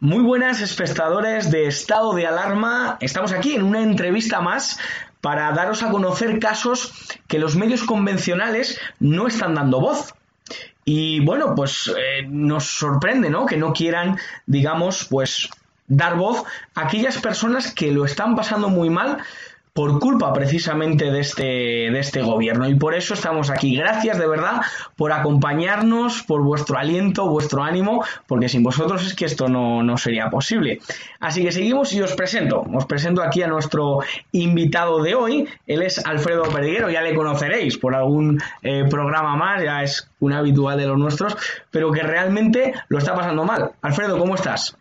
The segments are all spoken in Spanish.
Muy buenas espectadores de Estado de Alarma. Estamos aquí en una entrevista más para daros a conocer casos que los medios convencionales no están dando voz. Y bueno, pues eh, nos sorprende, ¿no? Que no quieran, digamos, pues dar voz a aquellas personas que lo están pasando muy mal por culpa precisamente de este, de este gobierno. Y por eso estamos aquí. Gracias de verdad por acompañarnos, por vuestro aliento, vuestro ánimo, porque sin vosotros es que esto no, no sería posible. Así que seguimos y os presento. Os presento aquí a nuestro invitado de hoy. Él es Alfredo Perdiguero, ya le conoceréis por algún eh, programa más, ya es un habitual de los nuestros, pero que realmente lo está pasando mal. Alfredo, ¿cómo estás?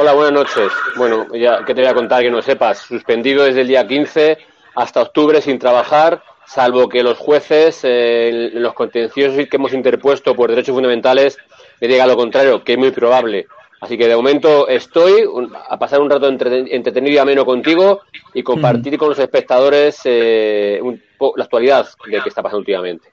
Hola, buenas noches. Bueno, ya que te voy a contar que no sepas, suspendido desde el día 15 hasta octubre sin trabajar, salvo que los jueces, eh, los contenciosos que hemos interpuesto por derechos fundamentales, me digan lo contrario, que es muy probable. Así que de momento estoy a pasar un rato entretenido y ameno contigo y compartir con los espectadores eh, la actualidad de qué está pasando últimamente.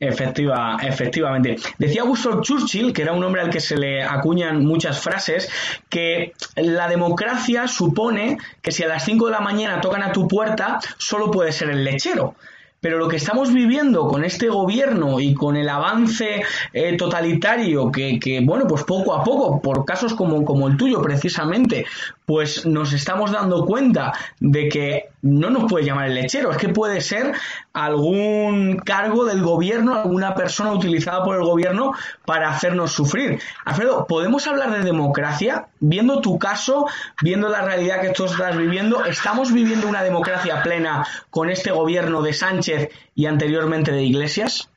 Efectiva, efectivamente. Decía Winston Churchill, que era un hombre al que se le acuñan muchas frases, que la democracia supone que si a las 5 de la mañana tocan a tu puerta, solo puede ser el lechero. Pero lo que estamos viviendo con este gobierno y con el avance eh, totalitario que, que, bueno, pues poco a poco, por casos como, como el tuyo precisamente, pues nos estamos dando cuenta de que no nos puede llamar el lechero, es que puede ser algún cargo del gobierno, alguna persona utilizada por el gobierno para hacernos sufrir. Alfredo, ¿podemos hablar de democracia? Viendo tu caso, viendo la realidad que tú estás viviendo, ¿estamos viviendo una democracia plena con este gobierno de Sánchez y anteriormente de Iglesias?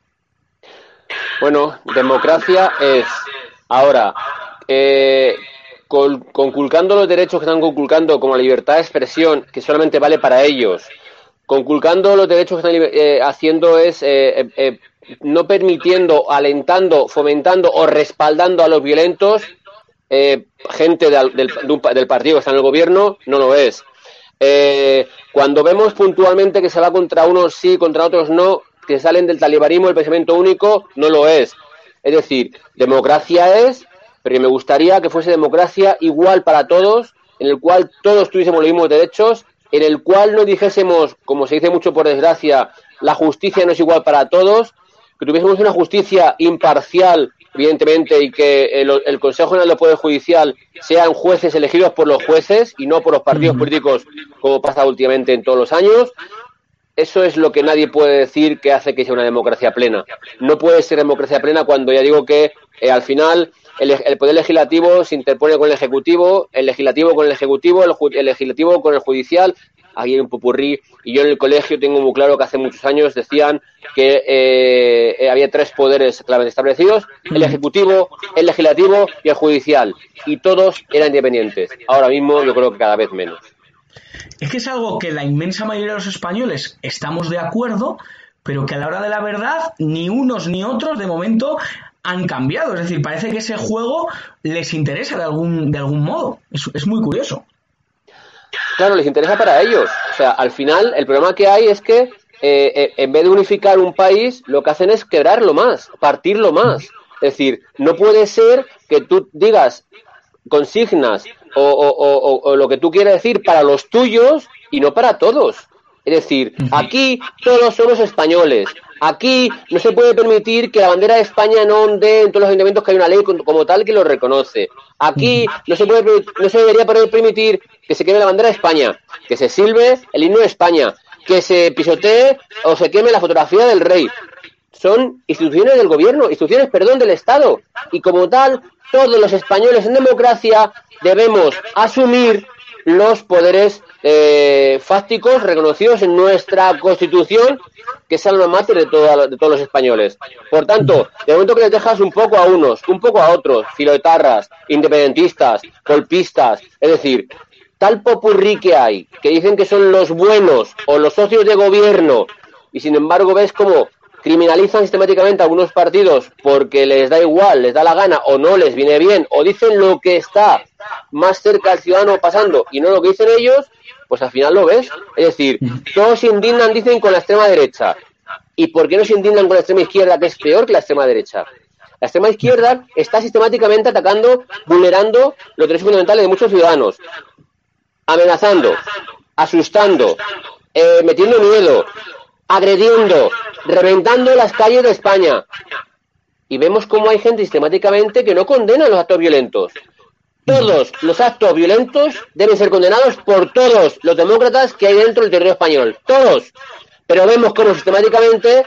Bueno, democracia es ahora eh, conculcando los derechos que están conculcando, como la libertad de expresión, que solamente vale para ellos, conculcando los derechos que están eh, haciendo es eh, eh, no permitiendo, alentando, fomentando o respaldando a los violentos, gente del, del, partido que está en el gobierno, no lo es. cuando vemos puntualmente que se va contra unos sí, contra otros no, que salen del talibanismo, el pensamiento único, no lo es. Es decir, democracia es pero me gustaría que fuese democracia igual para todos, en el cual todos tuviésemos los mismos derechos, en el cual no dijésemos, como se dice mucho por desgracia, la justicia no es igual para todos, que tuviésemos una justicia imparcial, evidentemente, y que el, Consejo General del Poder Judicial sean jueces elegidos por los jueces y no por los partidos políticos, como pasa últimamente en todos los años. Eso es lo que nadie puede decir que hace que sea una democracia plena. No puede ser democracia plena cuando ya digo que eh, al final el, poder legislativo se interpone con el ejecutivo, el legislativo con el ejecutivo, el, legislativo con el judicial. Aquí hay un popurrí. Y yo en el colegio tengo muy claro que hace muchos años decían que eh, había tres poderes claramente establecidos: el ejecutivo, el legislativo y el judicial. Y todos eran independientes. Ahora mismo yo creo que cada vez menos. Es que es algo que la inmensa mayoría de los españoles estamos de acuerdo, pero que a la hora de la verdad ni unos ni otros de momento han cambiado. Es decir, parece que ese juego les interesa de algún, de algún modo. Es, muy curioso. Claro, les interesa para ellos. O sea, al final el problema que hay es que eh, eh, en vez de unificar un país, lo que hacen es quebrarlo más, partirlo más. Es decir, no puede ser que tú digas consignas o, o, lo que tú quieras decir para los tuyos y no para todos. Es decir, aquí todos somos españoles. Aquí no se puede permitir que la bandera de España no onde en todos los ayuntamientos que hay una ley como tal que lo reconoce. Aquí no se, puede, no se debería poder permitir que se queme la bandera de España, que se silbe el himno de España, que se pisotee o se queme la fotografía del rey. Son instituciones del gobierno, instituciones, perdón, del Estado. Y como tal, todos los españoles en democracia debemos asumir los poderes eh, fácticos reconocidos en nuestra Constitución, que es alma mater de, de todos los españoles. Por tanto, de momento que les dejas un poco a unos, un poco a otros, filoetarras, independentistas, golpistas, es decir, tal popurrí que hay, que dicen que son los buenos o los socios de gobierno, y sin embargo ves como criminalizan sistemáticamente a algunos partidos porque les da igual, les da la gana o no les viene bien, o dicen lo que está más cerca al ciudadano pasando y no lo que dicen ellos, pues al final lo ves. Es decir, todos se indignan, dicen, con la extrema derecha. ¿Y por qué no se indignan con la extrema izquierda, que es peor que la extrema derecha? La extrema izquierda está sistemáticamente atacando, vulnerando los derechos fundamentales de muchos ciudadanos, amenazando, asustando, eh, metiendo miedo, agrediendo, reventando las calles de España. Y vemos cómo hay gente sistemáticamente que no condena los actos violentos. Todos los actos violentos deben ser condenados por todos los demócratas que hay dentro del territorio español. Todos. Pero vemos cómo sistemáticamente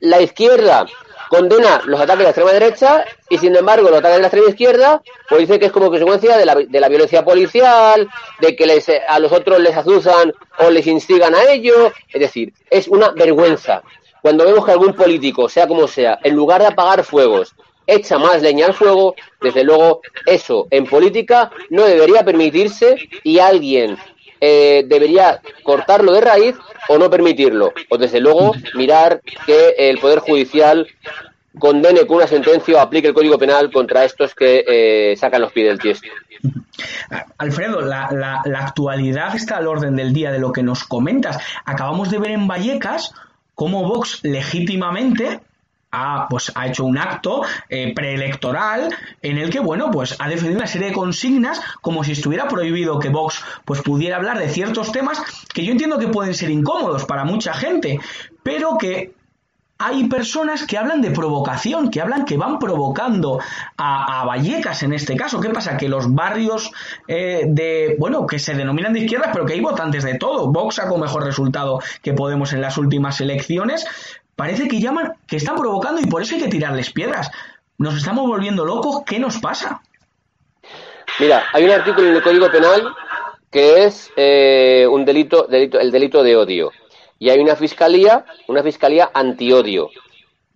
la izquierda condena los ataques de la extrema derecha y sin embargo los ataques de la extrema izquierda pues dice que es como consecuencia de la, de la violencia policial, de que les, a los otros les azuzan o les instigan a ello, es decir, es una vergüenza. Cuando vemos que algún político, sea como sea, en lugar de apagar fuegos, echa más leña al fuego, desde luego eso en política no debería permitirse y alguien eh, debería cortarlo de raíz o no permitirlo. O desde luego mirar que el Poder Judicial condene con una sentencia o aplique el Código Penal contra estos que eh, sacan los pies del tiesto. Alfredo, la, la, actualidad está al orden del día de lo que nos comentas. Acabamos de ver en Vallecas cómo Vox legítimamente ha, pues, ha hecho un acto eh, preelectoral en el que, bueno, pues ha defendido una serie de consignas como si estuviera prohibido que Vox pues, pudiera hablar de ciertos temas que yo entiendo que pueden ser incómodos para mucha gente, pero que hay personas que hablan de provocación, que hablan que van provocando a, Vallecas en este caso. ¿Qué pasa? Que los barrios eh, de, bueno, que se denominan de izquierda, pero que hay votantes de todo. Vox sacó mejor resultado que Podemos en las últimas elecciones, parece que llaman, que están provocando y por eso hay que tirarles piedras. Nos estamos volviendo locos, ¿qué nos pasa? Mira, hay un artículo en el Código Penal que es eh, un delito, delito, el delito de odio. Y hay una fiscalía, una fiscalía antiodio.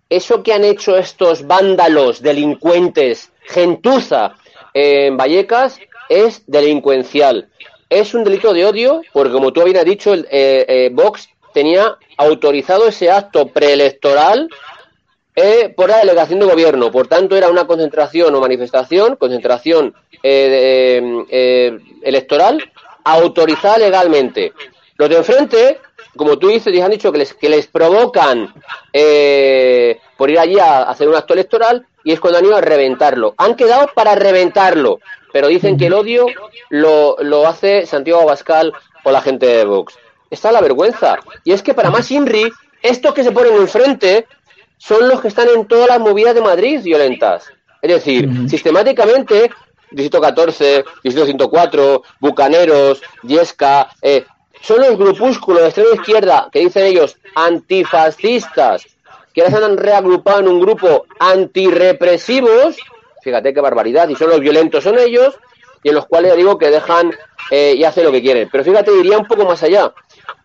Eso que han hecho estos vándalos, delincuentes, gentuza en Vallecas es delincuencial. Es un delito de odio porque, como tú habías dicho, el, eh, eh, Vox tenía autorizado ese acto preelectoral eh, por la delegación de gobierno. Por tanto, era una concentración o manifestación, concentración eh, eh, electoral autorizada legalmente. Los de enfrente, como tú dices, han dicho que les, que les provocan por ir allí a hacer un acto electoral y es cuando han ido a reventarlo. Han quedado para reventarlo, pero dicen que el odio lo, lo hace Santiago Abascal o la gente de Vox está la vergüenza. Y es que para más Inri, estos que se ponen enfrente son los que están en todas las movidas de Madrid violentas. Es decir, sistemáticamente, Distrito 14, Distrito 104, Bucaneros, Yesca, eh, son los grupúsculos de extrema izquierda que dicen ellos antifascistas, que ahora se han reagrupado en un grupo antirrepresivos, fíjate qué barbaridad, y son los violentos son ellos, y en los cuales digo que dejan eh, y hacen lo que quieren. Pero fíjate, diría un poco más allá.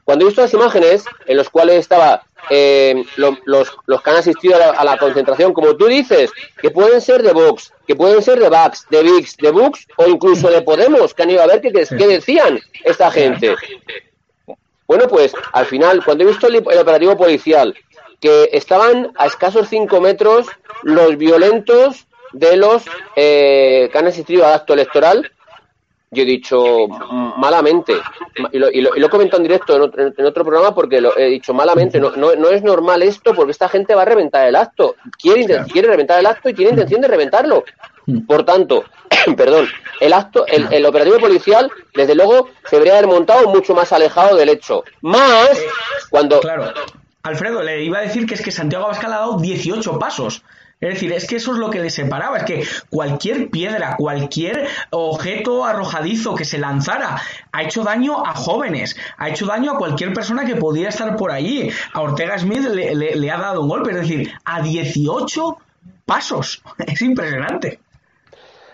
Cuando he visto las imágenes en las cuales estaba eh, los, los, que han asistido a la, concentración, como tú dices, que pueden ser de Vox, que pueden ser de Vax, de VIX, de Bux o incluso de Podemos, que han ido a ver qué, decían esta gente. Bueno, pues al final, cuando he visto el, operativo policial, que estaban a escasos cinco metros los violentos de los eh, que han asistido al acto electoral, yo he dicho malamente, y lo, y lo, he comentado en directo en otro, programa porque lo he dicho malamente, no, no, no, es normal esto porque esta gente va a reventar el acto, quiere, quiere reventar el acto y tiene intención de reventarlo. Por tanto, perdón, el acto, el, el, operativo policial, desde luego, se debería haber montado mucho más alejado del hecho. Más cuando... Claro. Alfredo, le iba a decir que es que Santiago Abascal ha dado 18 pasos. Es decir, es que eso es lo que les separaba, es que cualquier piedra, cualquier objeto arrojadizo que se lanzara ha hecho daño a jóvenes, ha hecho daño a cualquier persona que pudiera estar por allí. A Ortega Smith le, ha dado un golpe, es decir, a 18 pasos. Es impresionante.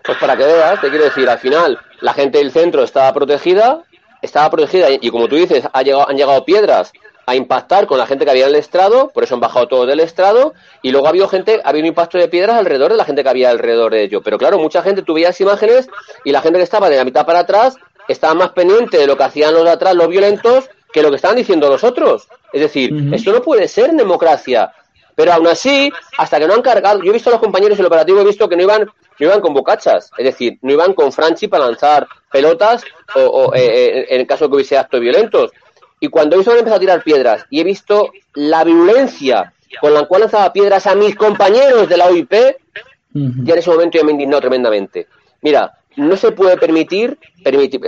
Pues para que veas, te quiero decir, al final la gente del centro estaba protegida estaba protegida y como tú dices, ha han llegado piedras a impactar con la gente que había en el estrado, por eso han bajado todos del estrado, y luego ha habido gente, ha habido un impacto de piedras alrededor de la gente que había alrededor de ello. Pero claro, mucha gente, tú veías imágenes y la gente que estaba de la mitad para atrás estaba más pendiente de lo que hacían los de atrás, los violentos, que lo que estaban diciendo los otros. Es decir, esto no puede ser democracia. Pero aún así, hasta que no han cargado, yo he visto a los compañeros del operativo, he visto que no iban, no iban con bocachas, es decir, no iban con Franchi para lanzar pelotas o, eh, eh, en el caso de que hubiese actos violentos. Y cuando ellos han empezado a tirar piedras y he visto la violencia con la cual lanzaba piedras a mis compañeros de la OIP, ya en ese momento yo me indignó tremendamente. Mira, no se puede permitir, permitir,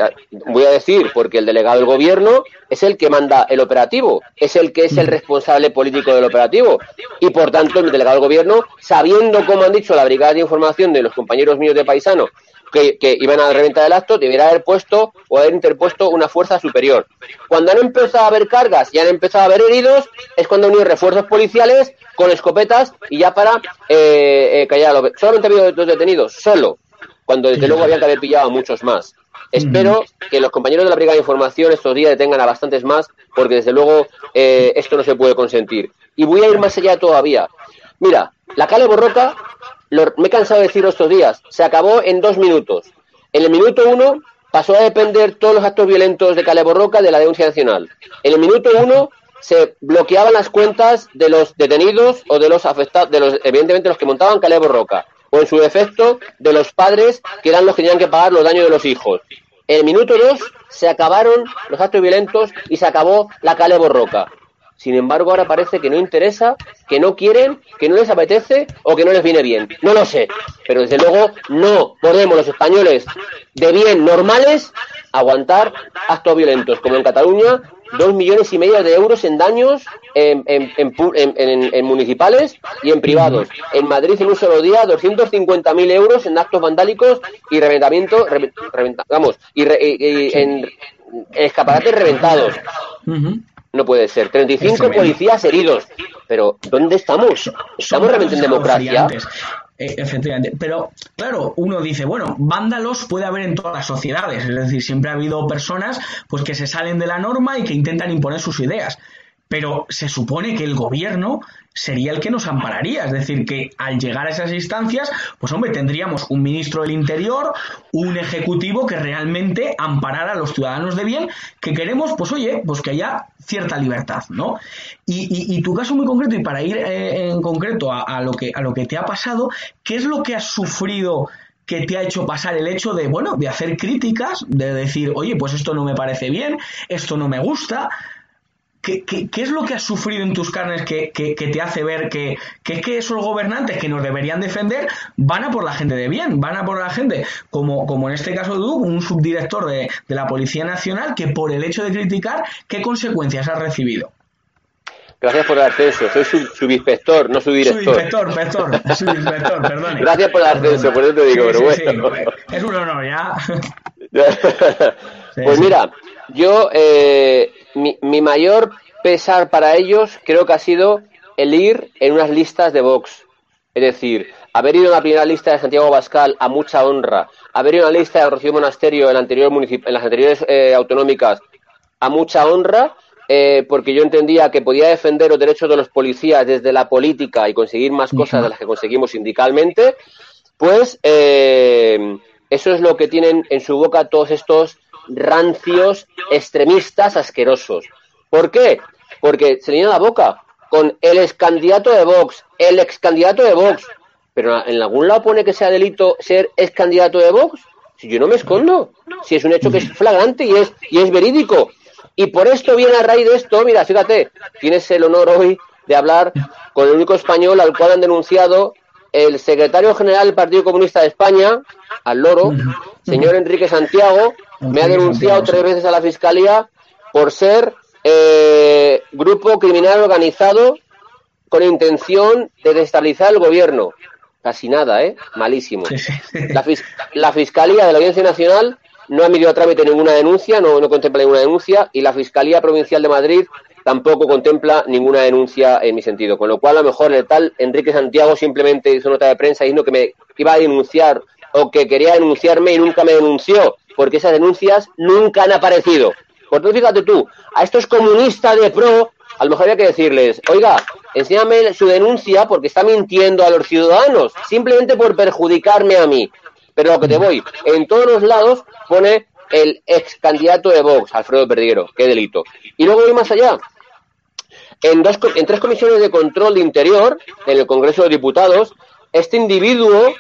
voy a decir, porque el delegado del gobierno es el que manda el operativo, es el que es el responsable político del operativo. Y por tanto, el delegado del gobierno, sabiendo, como han dicho la brigada de información de los compañeros míos de paisano, que, iban a reventar el acto, debería haber puesto o haber interpuesto una fuerza superior. Cuando han empezado a haber cargas y han empezado a haber heridos, es cuando han unido refuerzos policiales con escopetas y ya para eh, eh callar. Solamente ha habido dos detenidos, solo, cuando desde luego habían que haber pillado a muchos más. Espero que los compañeros de la Brigada de Información estos días detengan a bastantes más, porque desde luego eh, esto no se puede consentir. Y voy a ir más allá todavía. Mira, la Cale Borroca me he cansado de decirlo estos días, se acabó en dos minutos. En el minuto uno pasó a depender todos los actos violentos de Caleborroca de la denuncia nacional. En el minuto uno se bloqueaban las cuentas de los detenidos o de los afectados, de los, evidentemente los que montaban Caleborroca, o en su defecto de los padres que eran los que tenían que pagar los daños de los hijos. En el minuto dos se acabaron los actos violentos y se acabó la Caleborroca. Sin embargo, ahora parece que no interesa, que no quieren, que no les apetece o que no les viene bien. No lo sé. Pero desde luego no podemos los españoles de bien normales aguantar actos violentos, como en Cataluña, dos millones y medio de euros en daños en, municipales y en privados. En Madrid en un solo día 250.000 euros en actos vandálicos y reventamiento, vamos, y, en escaparates reventados. No puede ser. 35 policías heridos. Pero, ¿dónde estamos? ¿Estamos realmente en democracia? Eh, efectivamente. Pero, claro, uno dice, bueno, vándalos puede haber en todas las sociedades. Es decir, siempre ha habido personas pues que se salen de la norma y que intentan imponer sus ideas. Pero se supone que el gobierno sería el que nos ampararía. Es decir, que al llegar a esas instancias, pues hombre, tendríamos un ministro del Interior, un ejecutivo que realmente amparara a los ciudadanos de bien, que queremos, pues oye, pues que haya cierta libertad, ¿no? Y, tu caso muy concreto, y para ir eh, en concreto a, lo que, a lo que te ha pasado, ¿qué es lo que has sufrido? que te ha hecho pasar el hecho de, bueno, de hacer críticas, de decir, oye, pues esto no me parece bien, esto no me gusta, ¿Qué, es lo que has sufrido en tus carnes que, te hace ver que, que, esos gobernantes que nos deberían defender van a por la gente de bien, van a por la gente, como, como en este caso tú, un subdirector de, la Policía Nacional, que por el hecho de criticar, ¿qué consecuencias has recibido? Gracias por el ascenso. Soy subinspector, no subdirector. Subinspector, inspector, subinspector, perdone. Gracias por el ascenso, por eso te digo, pero bueno. Es un honor, ya. pues mira, yo eh, mi, mayor pesar para ellos creo que ha sido el ir en unas listas de Vox. Es decir, haber ido en la primera lista de Santiago Bascal a mucha honra, haber ido en la lista de Rocío Monasterio en, anterior en las anteriores eh, autonómicas a mucha honra, eh, porque yo entendía que podía defender los derechos de los policías desde la política y conseguir más cosas de las que conseguimos sindicalmente, pues eh, eso es lo que tienen en su boca todos estos rancios, extremistas, asquerosos. ¿Por qué? Porque se llena la boca con el ex candidato de Vox, el ex candidato de Vox. Pero en algún lado pone que sea delito ser ex candidato de Vox. Si yo no me escondo, si es un hecho que es flagrante y es, y es verídico. Y por esto viene a raíz de esto, mira, fíjate, tienes el honor hoy de hablar con el único español al cual han denunciado el secretario general del Partido Comunista de España, al loro, señor Enrique Santiago, me ha denunciado tres veces a la Fiscalía por ser eh, grupo criminal organizado con intención de destabilizar el gobierno. Casi nada, ¿eh? Malísimo. La, Fiscalía de la Audiencia Nacional no ha emitido a trámite ninguna denuncia, no, no contempla ninguna denuncia, y la Fiscalía Provincial de Madrid tampoco contempla ninguna denuncia en mi sentido. Con lo cual, a lo mejor el tal Enrique Santiago simplemente hizo nota de prensa diciendo que me iba a denunciar o que quería denunciarme y nunca me denunció. porque esas denuncias nunca han aparecido. Por tanto, fíjate tú, a estos comunistas de pro, a lo mejor había que decirles, oiga, enséñame su denuncia porque está mintiendo a los ciudadanos, simplemente por perjudicarme a mí. Pero lo que te voy, en todos los lados pone el ex candidato de Vox, Alfredo Perdiguero, qué delito. Y luego voy más allá. En, dos, en tres comisiones de control de interior, en el Congreso de Diputados, este individuo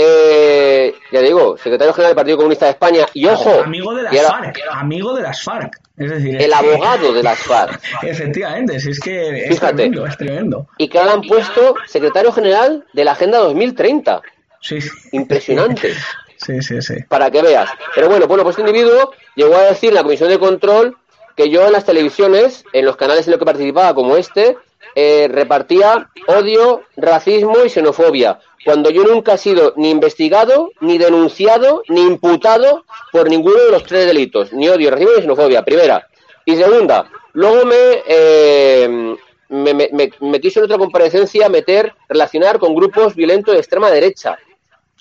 eh, ya digo, secretario general del Partido Comunista de España, y ojo. Amigo de las FARC, amigo de las FARC. Es decir, el abogado de las FARC. Efectivamente, si es que es tremendo, es tremendo. Y que ahora han puesto secretario general de la Agenda 2030. Sí. Impresionante. sí, sí, sí. Para que veas. Pero bueno, bueno, pues este individuo llegó a decir en la comisión de control que yo en las televisiones, en los canales en los que participaba, como este, eh, repartía odio, racismo y xenofobia, cuando yo nunca he sido ni investigado, ni denunciado, ni imputado por ninguno de los tres delitos, ni odio, racismo ni xenofobia, primera. Y segunda, luego me, eh, me, quiso en otra comparecencia meter, relacionar con grupos violentos de extrema derecha.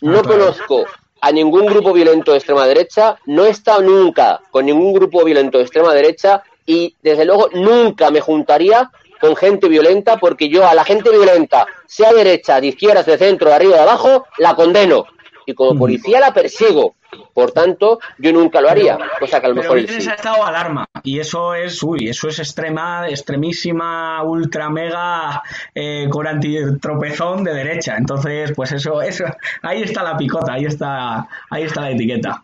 No ah, conozco a ningún grupo violento de extrema derecha, no he estado nunca con ningún grupo violento de extrema derecha y desde luego nunca me juntaría con gente violenta porque yo a la gente violenta, sea derecha, de izquierda, de centro, de arriba, de abajo, la condeno. Y como policía la persigo. Por tanto, yo nunca lo haría, cosa que a lo mejor él sí. estado alarma y eso es, uy, eso es extrema, extremísima, ultra mega eh, con antitropezón de derecha. Entonces, pues eso, eso, ahí está la picota, ahí está, ahí está la etiqueta.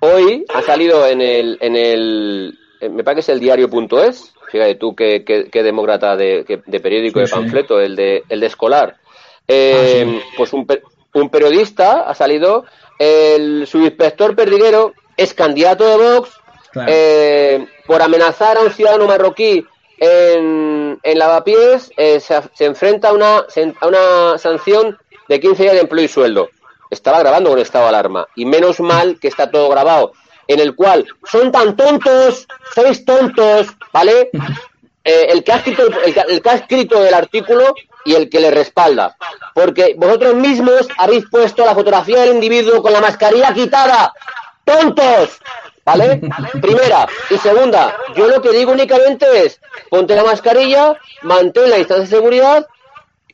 Hoy ha salido en el, en el, me parece que es el diario.es, Fíjate tú qué, demócrata de, periódico, de panfleto, el de, el de escolar. Eh, ah, pues un, un, periodista ha salido, el subinspector Perdiguero es candidato de Vox eh, por amenazar a un ciudadano marroquí en, en Lavapiés, eh, se, enfrenta a una, a una sanción de 15 días de empleo y sueldo. Estaba grabando con estado de alarma. Y menos mal que está todo grabado en el cual son tan tontos, sois tontos, ¿vale? Eh, el, que ha escrito, el, que ha escrito el artículo y el que le respalda. Porque vosotros mismos habéis puesto la fotografía del individuo con la mascarilla quitada. ¡Tontos! ¿Vale? Primera. Y segunda, yo lo que digo únicamente es, ponte la mascarilla, mantén la distancia de seguridad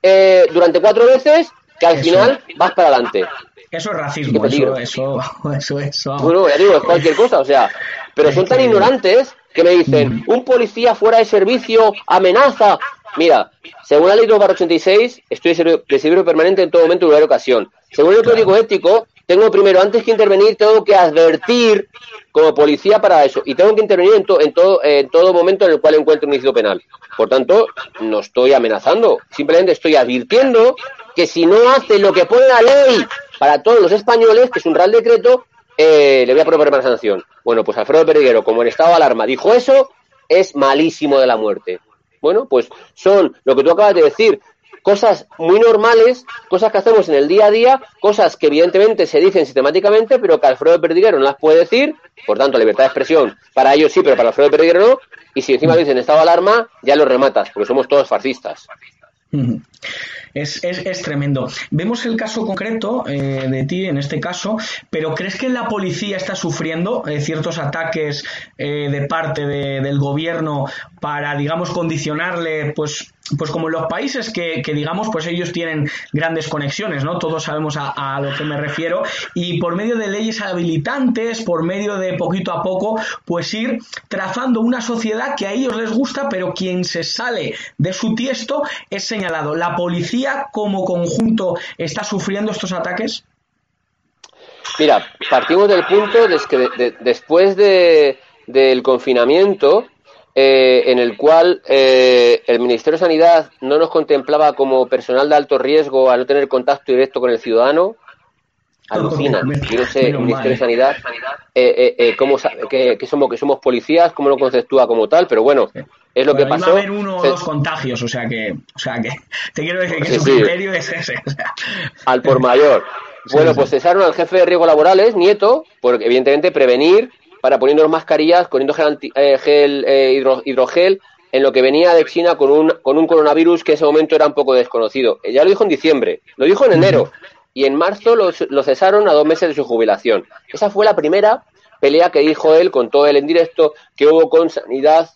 eh, durante cuatro veces, que al final vas para adelante. Eso es racismo, eso, eso, eso, eso. Bueno, ya digo, es cualquier cosa, o sea, pero son tan ignorantes que me dicen, un policía fuera de servicio amenaza. Mira, según la ley 286, estoy de servicio permanente en todo momento y en ocasión. Según el código ético, tengo primero, antes que intervenir, tengo que advertir como policía para eso. Y tengo que intervenir en, en, todo, en todo momento en el cual encuentre un ilícito penal. Por tanto, no estoy amenazando, simplemente estoy advirtiendo que si no hace lo que pone la ley para todos los españoles, que es un real decreto, eh, le voy a proponer una sanción. Bueno, pues Alfredo Periguero, como en estado de alarma, dijo eso, es malísimo de la muerte. Bueno, pues son lo que tú acabas de decir, cosas muy normales, cosas que hacemos en el día a día, cosas que evidentemente se dicen sistemáticamente, pero que Alfredo Perdiguero no las puede decir, por tanto, libertad de expresión para ellos sí, pero para Alfredo Perdiguero no, y si encima dicen estado de alarma, ya lo rematas, porque somos todos fascistas. Es, es, tremendo. Vemos el caso concreto eh, de ti en este caso, pero ¿crees que la policía está sufriendo eh, ciertos ataques eh, de parte del gobierno para, digamos, condicionarle, pues, pues como en los países que, digamos, pues ellos tienen grandes conexiones, ¿no? Todos sabemos a, a, lo que me refiero, y por medio de leyes habilitantes, por medio de poquito a poco, pues ir trazando una sociedad que a ellos les gusta, pero quien se sale de su tiesto es señalado. ¿La policía como conjunto está sufriendo estos ataques? Mira, partimos del punto de que después de, del confinamiento, eh, en el cual eh, el Ministerio de Sanidad no nos contemplaba como personal de alto riesgo a no tener contacto directo con el ciudadano, alucina. Yo no sé, el Ministerio de Sanidad, eh, eh, cómo que, que, somos, que somos policías, cómo lo conceptúa como tal, pero bueno, es lo que pasó. Va a haber uno o dos contagios, o sea que, o sea que, te quiero decir que su criterio es ese. Al por mayor. Bueno, pues cesaron al jefe de riesgo laborales, Nieto, porque evidentemente prevenir para poniendo mascarillas, poniendo gel, eh, gel eh, hidrogel, en lo que venía de China con un, con un coronavirus que en ese momento era un poco desconocido. Ya lo dijo en diciembre, lo dijo en enero, y en marzo lo, cesaron a dos meses de su jubilación. Esa fue la primera pelea que dijo él con todo el en directo que hubo con sanidad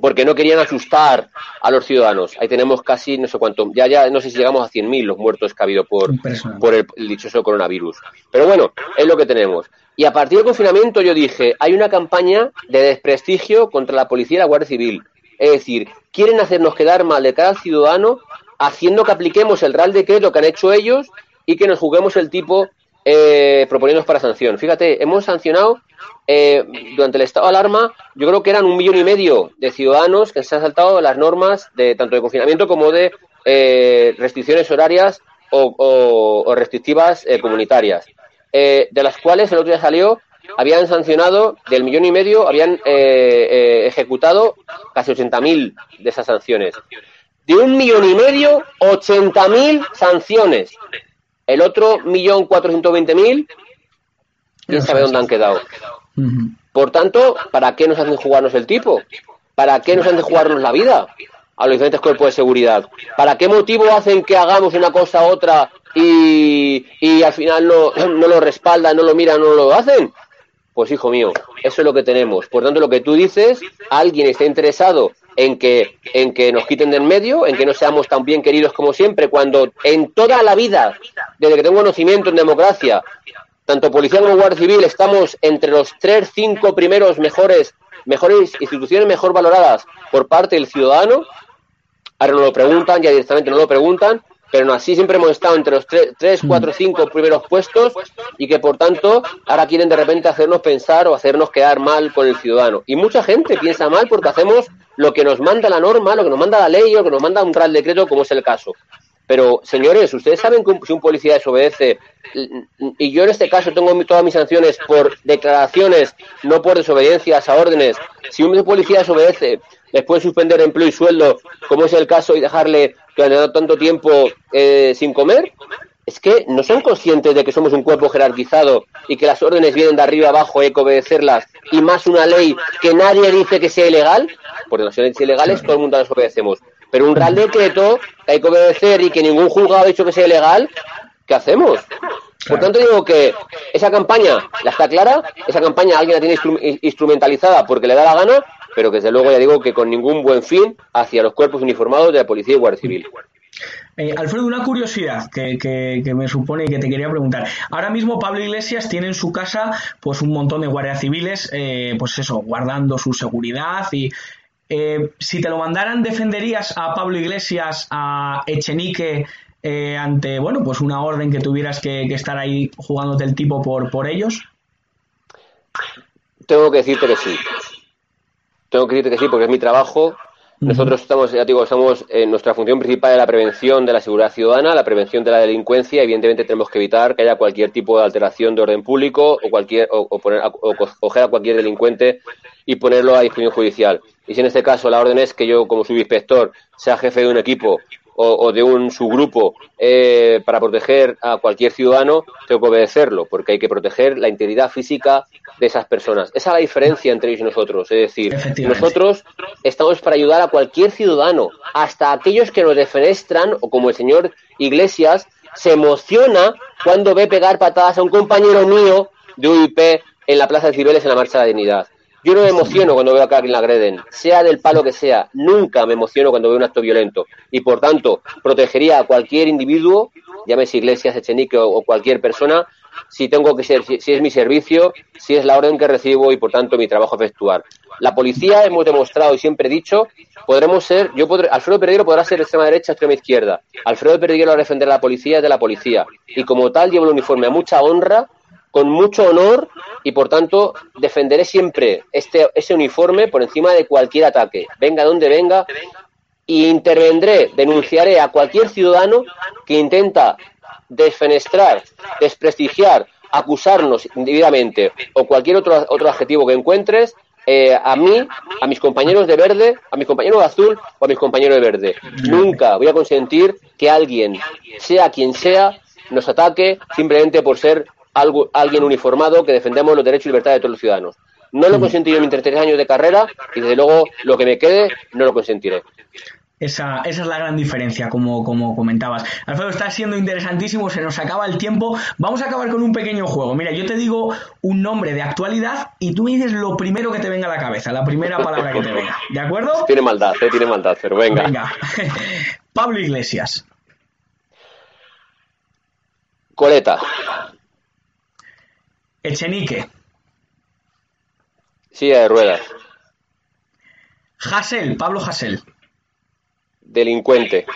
porque no querían asustar a los ciudadanos. Ahí tenemos casi, no sé cuánto, ya, ya no sé si llegamos a 100.000 los muertos que ha habido por, por el, dichoso coronavirus. Pero bueno, es lo que tenemos. Y a partir del confinamiento yo dije, hay una campaña de desprestigio contra la policía y la Guardia Civil. Es decir, quieren hacernos quedar mal de cada ciudadano haciendo que apliquemos el Real Decreto que han hecho ellos y que nos juguemos el tipo eh, proponiéndonos para sanción. Fíjate, hemos sancionado eh, durante el estado de alarma, yo creo que eran un millón y medio de ciudadanos que se han saltado las normas de tanto de confinamiento como de eh, restricciones horarias o, restrictivas eh, de las cuales el otro día salió, habían sancionado del millón y medio, habían ejecutado casi 80.000 de esas sanciones. De un millón y medio, 80.000 sanciones. El otro millón cuatrocientos veinte mil, quién sabe dónde han quedado. Por tanto, ¿para qué nos hacen jugarnos el tipo? ¿Para qué nos hacen jugarnos la vida a los diferentes cuerpos de seguridad? ¿Para qué motivo hacen que hagamos una cosa u otra y, al final no, no lo respaldan, no lo miran, no lo hacen? Pues hijo mío, eso es lo que tenemos. Por tanto, lo que tú dices, alguien está interesado en que, en que nos quiten del medio, en que no seamos tan bien queridos como siempre, cuando en toda la vida, desde que tengo conocimiento en democracia, tanto policía como guardia civil estamos entre los tres, cinco primeros mejores, mejores instituciones mejor valoradas por parte del ciudadano. Ahora no lo preguntan, ya directamente no lo preguntan, pero no así siempre hemos estado entre los tres, cuatro, cinco primeros puestos y que por tanto ahora quieren de repente hacernos pensar o hacernos quedar mal con el ciudadano. Y mucha gente piensa mal porque hacemos lo que nos manda la norma, lo que nos manda la ley o lo que nos manda un real decreto, como es el caso. Pero, señores, ustedes saben que si un policía desobedece, y yo en este caso tengo todas mis sanciones por declaraciones, no por desobediencias a órdenes, si un policía desobedece, les puede suspender empleo y sueldo, como es el caso, y dejarle durante tanto tiempo eh, sin comer, es que no son conscientes de que somos un cuerpo jerarquizado y que las órdenes vienen de arriba abajo, hay que obedecerlas, y más una ley que nadie dice que sea ilegal, porque las leyes ilegales todo el mundo las obedecemos. Pero un real decreto que hay que obedecer y que ningún juzgado ha dicho que sea ilegal, ¿qué hacemos? Por tanto, digo que esa campaña la está clara, esa campaña alguien la tiene instrumentalizada porque le da la gana, pero que desde luego ya digo que con ningún buen fin hacia los cuerpos uniformados de la Policía y Guardia Civil. Eh, Alfredo, una curiosidad que, que, me supone y que te quería preguntar. Ahora mismo Pablo Iglesias tiene en su casa pues un montón de guardias civiles, eh, pues eso, guardando su seguridad y eh, si te lo mandaran, ¿defenderías a Pablo Iglesias, a Echenique, eh, ante, bueno, pues una orden que tuvieras que, estar ahí jugándote el tipo por, por ellos? Tengo que decirte que sí. Tengo que decirte que sí, porque es mi trabajo. Nosotros estamos, ya digo, estamos en nuestra función principal de la prevención de la seguridad ciudadana, la prevención de la delincuencia. Evidentemente tenemos que evitar que haya cualquier tipo de alteración de orden público o cualquier o, poner o coger a cualquier delincuente y ponerlo a disposición judicial. Y si en este caso la orden es que yo, como subinspector, sea jefe de un equipo o, de un subgrupo eh, para proteger a cualquier ciudadano, tengo que obedecerlo, porque hay que proteger la integridad física de esas personas. Esa es la diferencia entre ellos y nosotros. Es decir, nosotros estamos para ayudar a cualquier ciudadano, hasta aquellos que nos defenestran, o como el señor Iglesias, se emociona cuando ve pegar patadas a un compañero mío de UIP en la Plaza de Cibeles en la Marcha de la Dignidad. Yo no me emociono cuando veo a alguien la agreden, sea del palo que sea. Nunca me emociono cuando veo un acto violento. Y por tanto, protegería a cualquier individuo, llámese Iglesias, Echenique o, cualquier persona, si tengo que ser, si, es mi servicio, si es la orden que recibo y por tanto mi trabajo efectuar. La policía hemos demostrado y siempre he dicho, podremos ser, yo podré, Alfredo Perdiguero podrá ser extrema derecha, extrema izquierda. Alfredo Perdiguero a defender a la policía es de la policía. Y como tal llevo el uniforme a mucha honra con mucho honor y por tanto defenderé siempre este, ese uniforme por encima de cualquier ataque, venga donde venga, y intervendré, denunciaré a cualquier ciudadano que intenta desfenestrar, desprestigiar, acusarnos indebidamente o cualquier otro, otro adjetivo que encuentres eh, a mí, a mis compañeros de verde, a mis compañeros de azul o a mis compañeros de verde. Nunca voy a consentir que alguien, sea quien sea, nos ataque simplemente por ser algo, alguien uniformado que defendemos los derechos y libertades de todos los ciudadanos. No lo he consentido en mis 33 años de carrera y desde luego lo que me quede no lo consentiré. Esa, esa, es la gran diferencia, como, como comentabas. Alfredo, está siendo interesantísimo, se nos acaba el tiempo. Vamos a acabar con un pequeño juego. Mira, yo te digo un nombre de actualidad y tú me dices lo primero que te venga a la cabeza, la primera palabra que te venga. ¿De acuerdo? Tiene maldad, eh, tiene maldad, pero venga. Venga. Pablo Iglesias. Coleta. Echenique. Silla de ruedas. Hassel, Pablo Hassel. Delincuente.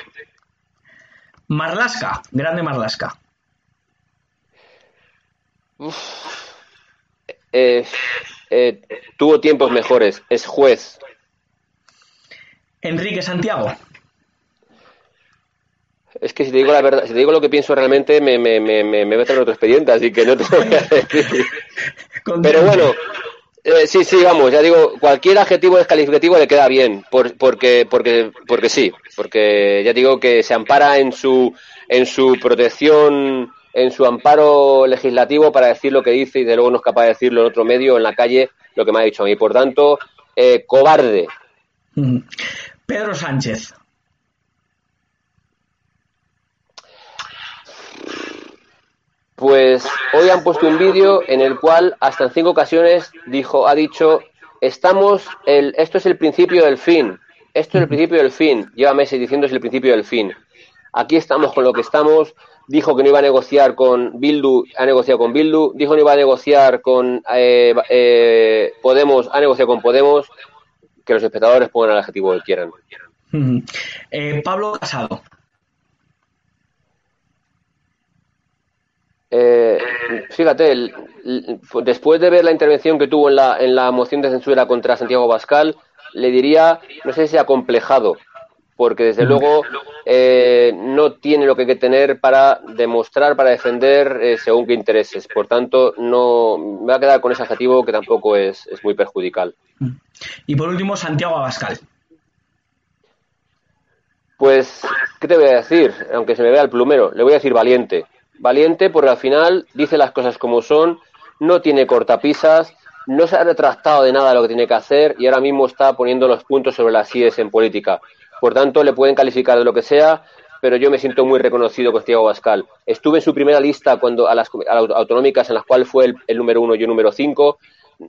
Marlasca, grande Marlasca. Eh, tuvo tiempos mejores, es juez. Enrique Santiago. Es que si te digo la verdad, si te digo lo que pienso realmente, me, me, me, me meten en otro expediente, así que no te voy a decir. Pero bueno, eh, sí, sí, vamos, ya digo, cualquier adjetivo descalificativo le queda bien, porque, porque, porque sí, porque ya digo que se ampara en su, en su protección, en su amparo legislativo para decir lo que dice y de luego no es capaz de decirlo en otro medio, en la calle, lo que me ha dicho a mí. Por tanto, eh, cobarde. Pedro Sánchez. Pues hoy han puesto un vídeo en el cual hasta en cinco ocasiones dijo, ha dicho, estamos, el, esto es el principio del fin, esto es el principio del fin, lleva meses diciendo es el principio del fin. Aquí estamos con lo que estamos, dijo que no iba a negociar con Bildu, ha negociado con Bildu, dijo que no iba a negociar con eh, eh, Podemos, ha negociado con Podemos, que los espectadores pongan el adjetivo que quieran. Eh, Pablo Casado. Eh, fíjate, después de ver la intervención que tuvo en la, en la moción de censura contra Santiago Bascal, le diría, no sé si acomplejado, porque desde mm. luego eh, no tiene lo que hay que tener para demostrar, para defender eh, según qué intereses. Por tanto, no me va a quedar con ese adjetivo que tampoco es, es muy perjudicial. Mm. Y por último, Santiago Abascal. Pues, ¿qué te voy a decir? Aunque se me vea el plumero, le voy a decir valiente valiente porque al final dice las cosas como son, no tiene cortapisas, no se ha retractado de nada lo que tiene que hacer y ahora mismo está poniendo los puntos sobre las IES en política. Por tanto, le pueden calificar de lo que sea, pero yo me siento muy reconocido con Santiago Bascal. Estuve en su primera lista cuando a las, autonómicas en las cuales fue el, el número uno y el número cinco.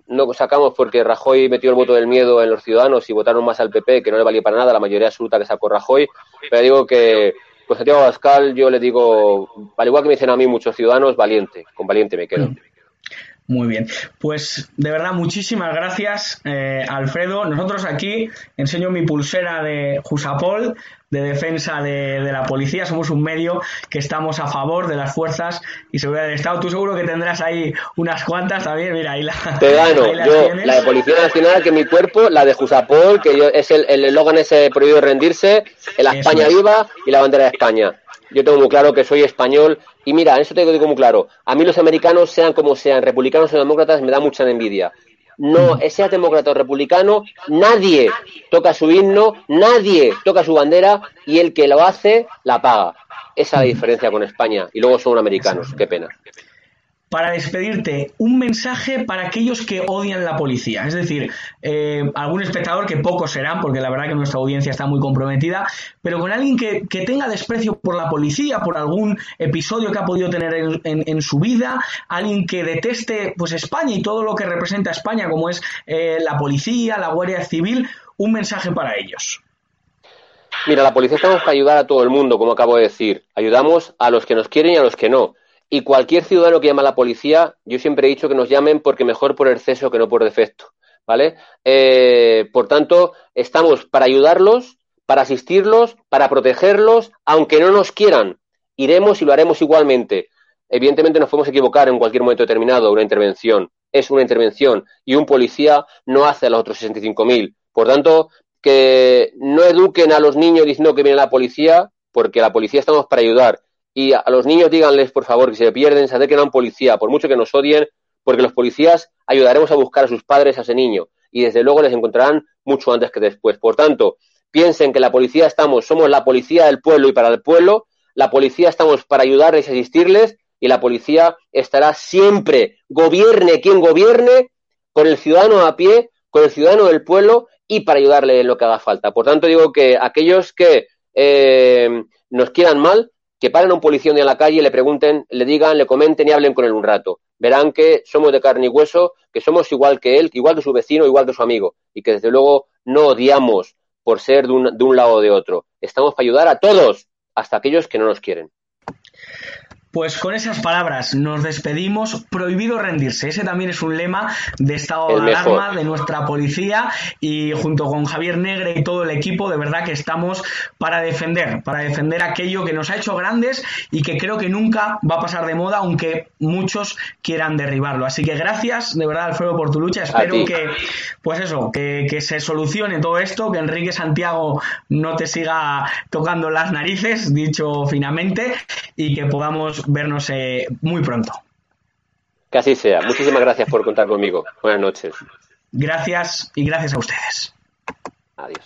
No sacamos porque Rajoy metió el voto del miedo en los ciudadanos y votaron más al PP, que no le valía para nada la mayoría absoluta que sacó Rajoy. Pero digo que pues Santiago Abascal yo le digo, al igual que me dicen a mí muchos ciudadanos, valiente, con valiente me quedo. Muy bien, pues de verdad muchísimas gracias eh, Alfredo. Nosotros aquí enseño mi pulsera de Jusapol, de defensa de, la policía. Somos un medio que estamos a favor de las fuerzas y seguridad del Estado. Tú seguro que tendrás ahí unas cuantas también. Mira, ahí la. Te gano. yo, la de Policía Nacional, que mi cuerpo, la de Jusapol, que yo, es el eslogan ese prohibido rendirse, la España viva y la bandera de España yo tengo muy claro que soy español. Y mira, eso te digo muy claro, a mí los americanos, sean como sean, republicanos o demócratas, me da mucha envidia. No, sea demócrata o republicano, nadie toca su himno, nadie toca su bandera y el que lo hace la paga. Esa es la diferencia con España y luego son americanos, qué pena para despedirte, un mensaje para aquellos que odian la policía. Es decir, eh, algún espectador, que pocos serán, porque la verdad que nuestra audiencia está muy comprometida, pero con alguien que, tenga desprecio por la policía, por algún episodio que ha podido tener en, su vida, alguien que deteste pues España y todo lo que representa España, como es eh, la policía, la Guardia Civil, un mensaje para ellos. Mira, la policía estamos para ayudar a todo el mundo, como acabo de decir. Ayudamos a los que nos quieren y a los que no y cualquier ciudadano que llama a la policía, yo siempre he dicho que nos llamen porque mejor por exceso que no por defecto. ¿Vale? Eh, por tanto, estamos para ayudarlos, para asistirlos, para protegerlos, aunque no nos quieran. Iremos y lo haremos igualmente. Evidentemente nos podemos equivocar en cualquier momento determinado una intervención. Es una intervención y un policía no hace a los otros 65.000. Por tanto, que no eduquen a los niños diciendo que viene la policía, porque la policía estamos para ayudar y a los niños díganles, por favor, que se pierden, se acerquen a un policía, por mucho que nos odien, porque los policías ayudaremos a buscar a sus padres a ese niño y desde luego les encontrarán mucho antes que después. Por tanto, piensen que la policía estamos, somos la policía del pueblo y para el pueblo, la policía estamos para ayudarles y asistirles y la policía estará siempre, gobierne quien gobierne, con el ciudadano a pie, con el ciudadano del pueblo y para ayudarle en lo que haga falta. Por tanto, digo que aquellos que eh, nos quieran mal, que paren a un policía en la calle, le pregunten, le digan, le comenten y hablen con él un rato. Verán que somos de carne y hueso, que somos igual que él, igual que su vecino, igual que su amigo, y que desde luego no odiamos por ser de un, de un lado o de otro. Estamos para ayudar a todos, hasta aquellos que no nos quieren. Pues con esas palabras nos despedimos. Prohibido rendirse. Ese también es un lema de estado de alarma de nuestra policía y junto con Javier Negre y todo el equipo, de verdad que estamos para defender, para defender aquello que nos ha hecho grandes y que creo que nunca va a pasar de moda, aunque muchos quieran derribarlo. Así que gracias, de verdad, Alfredo, por tu lucha. Espero que, pues eso, que, que se solucione todo esto, que Enrique Santiago no te siga tocando las narices, dicho finamente, y que podamos vernos eh, muy pronto. Que así sea. Muchísimas gracias por contar conmigo. Buenas noches. Gracias y gracias a ustedes. Adiós.